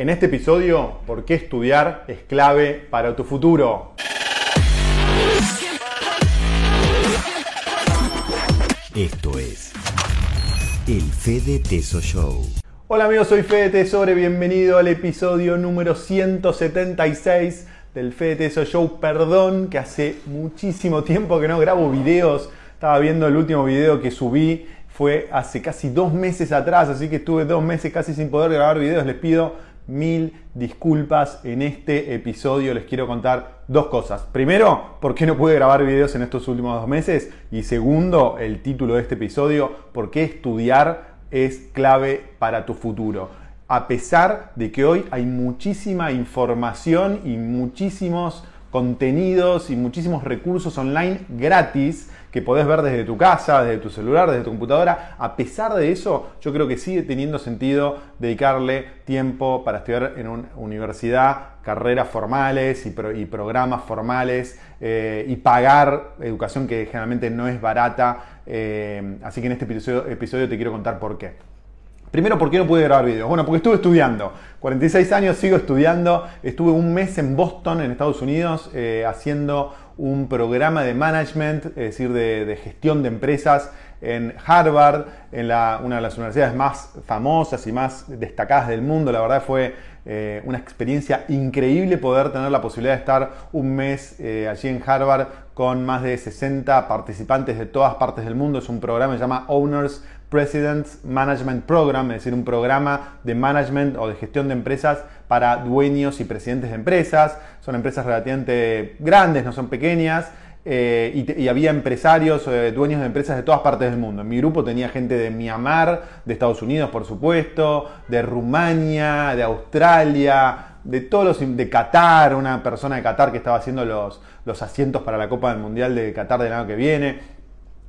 En este episodio, ¿por qué estudiar es clave para tu futuro? Esto es el Fede Teso Show. Hola amigos, soy Fede Tesore, bienvenido al episodio número 176 del Fede Teso Show. Perdón que hace muchísimo tiempo que no grabo videos, estaba viendo el último video que subí, fue hace casi dos meses atrás, así que estuve dos meses casi sin poder grabar videos, les pido mil disculpas. En este episodio les quiero contar dos cosas. Primero, ¿por qué no pude grabar videos en estos últimos dos meses? Y segundo, el título de este episodio, ¿por qué estudiar es clave para tu futuro? A pesar de que hoy hay muchísima información y muchísimos contenidos y muchísimos recursos online gratis que podés ver desde tu casa, desde tu celular, desde tu computadora. A pesar de eso, yo creo que sigue teniendo sentido dedicarle tiempo para estudiar en una universidad, carreras formales y, programas formales eh, y pagar educación que generalmente no es barata. Eh, así que en este episodio, episodio te quiero contar por qué. Primero, ¿por qué no pude grabar videos? Bueno, porque estuve estudiando. 46 años, sigo estudiando. Estuve un mes en Boston, en Estados Unidos, eh, haciendo un programa de management, es decir, de, gestión de empresas en Harvard, en una de las universidades más famosas y más destacadas del mundo. La verdad fue eh, una experiencia increíble poder tener la posibilidad de estar un mes eh, allí en Harvard con más de 60 participantes de todas partes del mundo. Es un programa que se llama Owners President's Management Program, es decir, un programa de management o de gestión de empresas para dueños y presidentes de empresas. Son empresas relativamente grandes, no son pequeñas. Eh, y, había empresarios, eh, dueños de empresas de todas partes del mundo. En mi grupo tenía gente de Myanmar, de Estados Unidos, por supuesto, de Rumania, de Australia, de todos los, de Qatar, una persona de Qatar que estaba haciendo los, los asientos para la Copa del Mundial de Qatar del año que viene.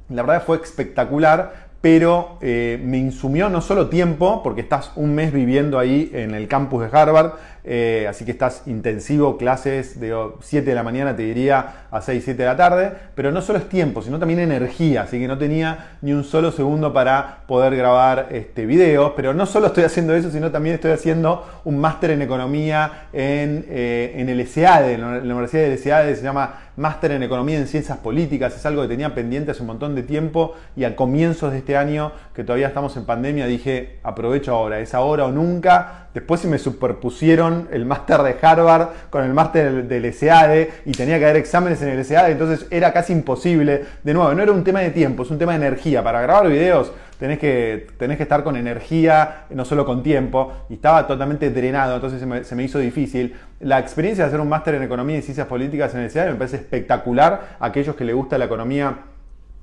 La verdad fue espectacular, pero eh, me insumió no solo tiempo, porque estás un mes viviendo ahí en el campus de Harvard, eh, así que estás intensivo, clases de 7 de la mañana, te diría, a 6, 7 de la tarde, pero no solo es tiempo, sino también energía, así que no tenía ni un solo segundo para poder grabar este, videos, pero no solo estoy haciendo eso, sino también estoy haciendo un máster en economía en, eh, en el SEADE, en la Universidad del SEADE, se llama máster en economía en ciencias políticas, es algo que tenía pendiente hace un montón de tiempo y a comienzos de este año, que todavía estamos en pandemia, dije, aprovecho ahora, es ahora o nunca. Después se me superpusieron el máster de Harvard con el máster del, SEADE y tenía que dar exámenes en el SEADE, entonces era casi imposible. De nuevo, no era un tema de tiempo, es un tema de energía. Para grabar videos tenés que, tenés que estar con energía, no solo con tiempo, y estaba totalmente drenado, entonces se me, hizo difícil. La experiencia de hacer un máster en Economía y Ciencias Políticas en el CEA me parece espectacular. Aquellos que les gusta la economía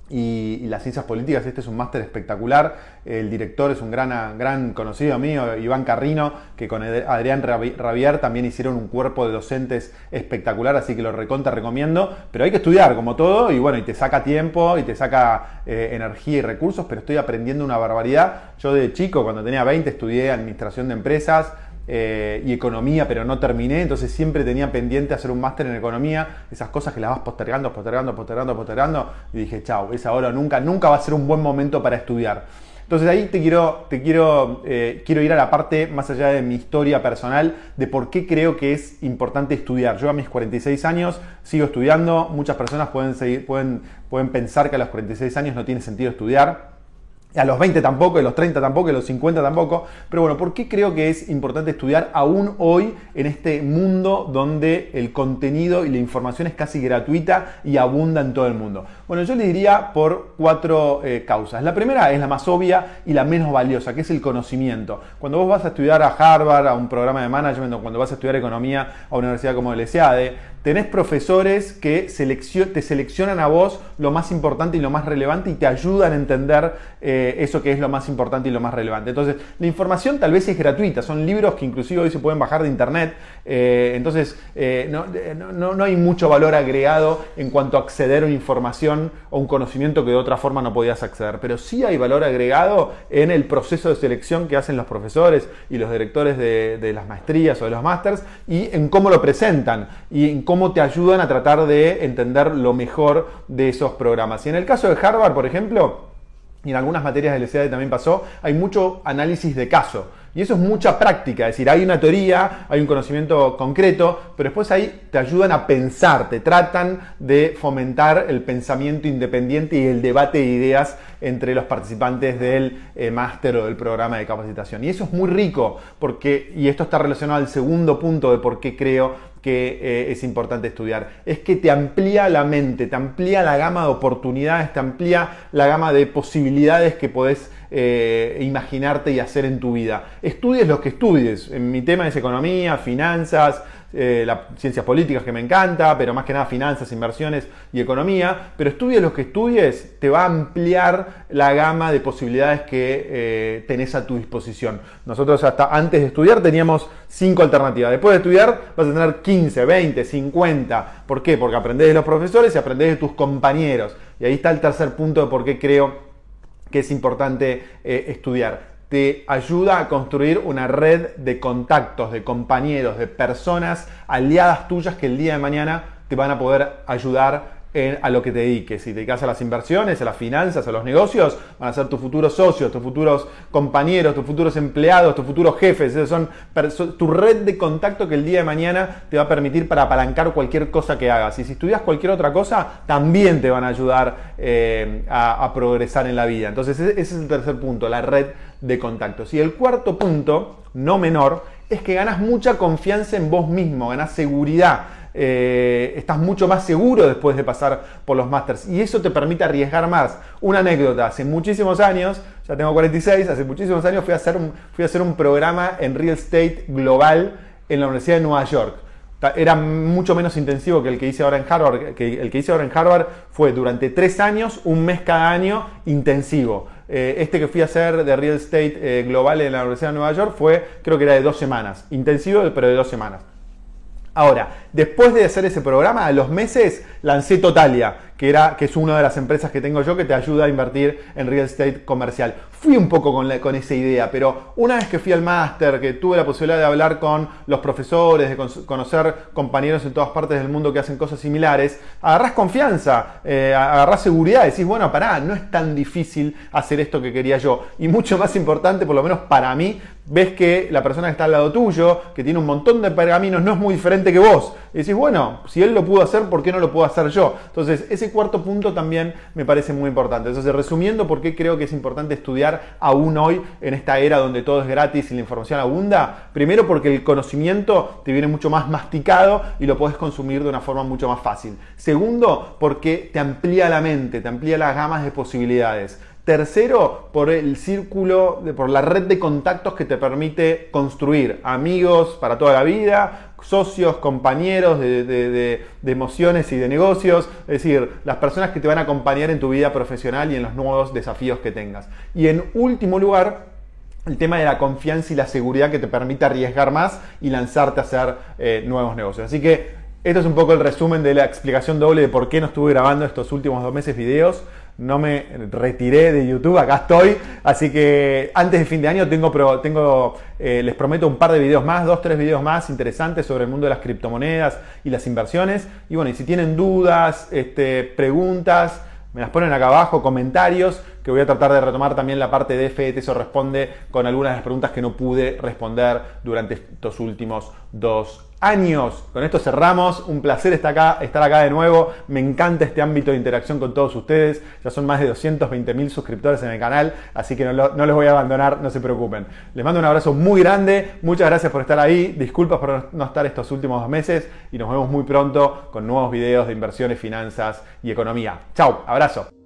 y, las ciencias políticas. Este es un máster espectacular. El director es un gran, gran conocido mío, Iván Carrino, que con Adrián Rabier también hicieron un cuerpo de docentes espectacular, así que lo recontra recomiendo. Pero hay que estudiar, como todo, y bueno, y te saca tiempo y te saca eh, energía y recursos, pero estoy aprendiendo una barbaridad. Yo de chico, cuando tenía 20, estudié administración de empresas. Eh, y economía, pero no terminé, entonces siempre tenía pendiente hacer un máster en economía, esas cosas que las vas postergando, postergando, postergando, postergando, y dije, chao, es ahora o nunca, nunca va a ser un buen momento para estudiar. Entonces ahí te quiero, te quiero, eh, quiero ir a la parte más allá de mi historia personal de por qué creo que es importante estudiar. Yo a mis 46 años sigo estudiando, muchas personas pueden, seguir, pueden, pueden pensar que a los 46 años no tiene sentido estudiar. A los 20 tampoco, a los 30 tampoco, a los 50 tampoco. Pero bueno, ¿por qué creo que es importante estudiar aún hoy en este mundo donde el contenido y la información es casi gratuita y abunda en todo el mundo? Bueno, yo le diría por cuatro eh, causas. La primera es la más obvia y la menos valiosa, que es el conocimiento. Cuando vos vas a estudiar a Harvard, a un programa de management, o cuando vas a estudiar economía a una universidad como el SEADE, tenés profesores que te seleccionan a vos lo más importante y lo más relevante y te ayudan a entender eh, eso que es lo más importante y lo más relevante. Entonces, la información tal vez es gratuita, son libros que inclusive hoy se pueden bajar de internet, eh, entonces eh, no, no, hay mucho valor agregado en cuanto a acceder a una información o un conocimiento que de otra forma no podías acceder, pero sí hay valor agregado en el proceso de selección que hacen los profesores y los directores de, de las maestrías o de los másters y en cómo lo presentan y en cómo te ayudan a tratar de entender lo mejor de esos programas. Y en el caso de Harvard, por ejemplo, y en algunas materias del SEAD también pasó, hay mucho análisis de caso. Y eso es mucha práctica, es decir, hay una teoría, hay un conocimiento concreto, pero después ahí te ayudan a pensar, te tratan de fomentar el pensamiento independiente y el debate de ideas entre los participantes del eh, máster o del programa de capacitación. Y eso es muy rico, porque, y esto está relacionado al segundo punto de por qué creo que eh, es importante estudiar. Es que te amplía la mente, te amplía la gama de oportunidades, te amplía la gama de posibilidades que podés eh, imaginarte y hacer en tu vida. Estudies lo que estudies. En mi tema es economía, finanzas, eh, ciencias políticas que me encanta, pero más que nada finanzas, inversiones y economía. Pero estudies lo que estudies, te va a ampliar la gama de posibilidades que eh, tenés a tu disposición. Nosotros hasta antes de estudiar teníamos cinco alternativas. Después de estudiar vas a tener 15, 20, 50. ¿Por qué? Porque aprendés de los profesores y aprendés de tus compañeros. Y ahí está el tercer punto de por qué creo que es importante eh, estudiar. Te ayuda a construir una red de contactos, de compañeros, de personas aliadas tuyas que el día de mañana te van a poder ayudar a lo que te dediques. Si te dedicas a las inversiones, a las finanzas, a los negocios, van a ser tus futuros socios, tus futuros compañeros, tus futuros empleados, tus futuros jefes. Esos son tu red de contacto que el día de mañana te va a permitir para apalancar cualquier cosa que hagas. Y si estudias cualquier otra cosa, también te van a ayudar eh, a, a progresar en la vida. Entonces, ese es el tercer punto, la red de contactos. Y el cuarto punto, no menor, es que ganas mucha confianza en vos mismo, ganas seguridad. Eh, estás mucho más seguro después de pasar por los másters y eso te permite arriesgar más. Una anécdota, hace muchísimos años, ya tengo 46, hace muchísimos años fui a hacer un, fui a hacer un programa en real estate global en la Universidad de Nueva York. Era mucho menos intensivo que el que hice ahora en Harvard. Que el que hice ahora en Harvard fue durante tres años, un mes cada año, intensivo. Eh, este que fui a hacer de real estate eh, global en la Universidad de Nueva York fue, creo que era de dos semanas. Intensivo, pero de dos semanas. Ahora, después de hacer ese programa, a los meses lancé Totalia, que, era, que es una de las empresas que tengo yo que te ayuda a invertir en real estate comercial. Fui un poco con, con esa idea, pero una vez que fui al máster, que tuve la posibilidad de hablar con los profesores, de conocer compañeros en todas partes del mundo que hacen cosas similares, agarrás confianza, eh, agarrás seguridad, decís, bueno, pará, no es tan difícil hacer esto que quería yo. Y mucho más importante, por lo menos para mí, ves que la persona que está al lado tuyo, que tiene un montón de pergaminos, no es muy diferente que vos. Y decís, bueno, si él lo pudo hacer, ¿por qué no lo puedo hacer yo? Entonces, ese cuarto punto también me parece muy importante. Entonces, resumiendo, ¿por qué creo que es importante estudiar aún hoy en esta era donde todo es gratis y la información abunda? Primero, porque el conocimiento te viene mucho más masticado y lo puedes consumir de una forma mucho más fácil. Segundo, porque te amplía la mente, te amplía las gamas de posibilidades. Tercero, por el círculo, por la red de contactos que te permite construir amigos para toda la vida, socios, compañeros de, emociones y de negocios, es decir, las personas que te van a acompañar en tu vida profesional y en los nuevos desafíos que tengas. Y en último lugar, el tema de la confianza y la seguridad que te permite arriesgar más y lanzarte a hacer eh, nuevos negocios. Así que esto es un poco el resumen de la explicación doble de por qué no estuve grabando estos últimos dos meses videos no me retiré de YouTube, acá estoy. Así que antes de fin de año tengo, eh, les prometo un par de videos más, dos, tres videos más interesantes sobre el mundo de las criptomonedas y las inversiones. Y bueno, y si tienen dudas, este, preguntas, me las ponen acá abajo, comentarios, que voy a tratar de retomar también la parte de FET, eso responde con algunas de las preguntas que no pude responder durante estos últimos dos años. Con esto cerramos. Un placer estar acá, estar acá de nuevo. Me encanta este ámbito de interacción con todos ustedes. Ya son más de 220 mil suscriptores en el canal, así que no, no, les voy a abandonar, no se preocupen. Les mando un abrazo muy grande. Muchas gracias por estar ahí. Disculpas por no estar estos últimos dos meses y nos vemos muy pronto con nuevos videos de inversiones, finanzas y economía. Chao, abrazo.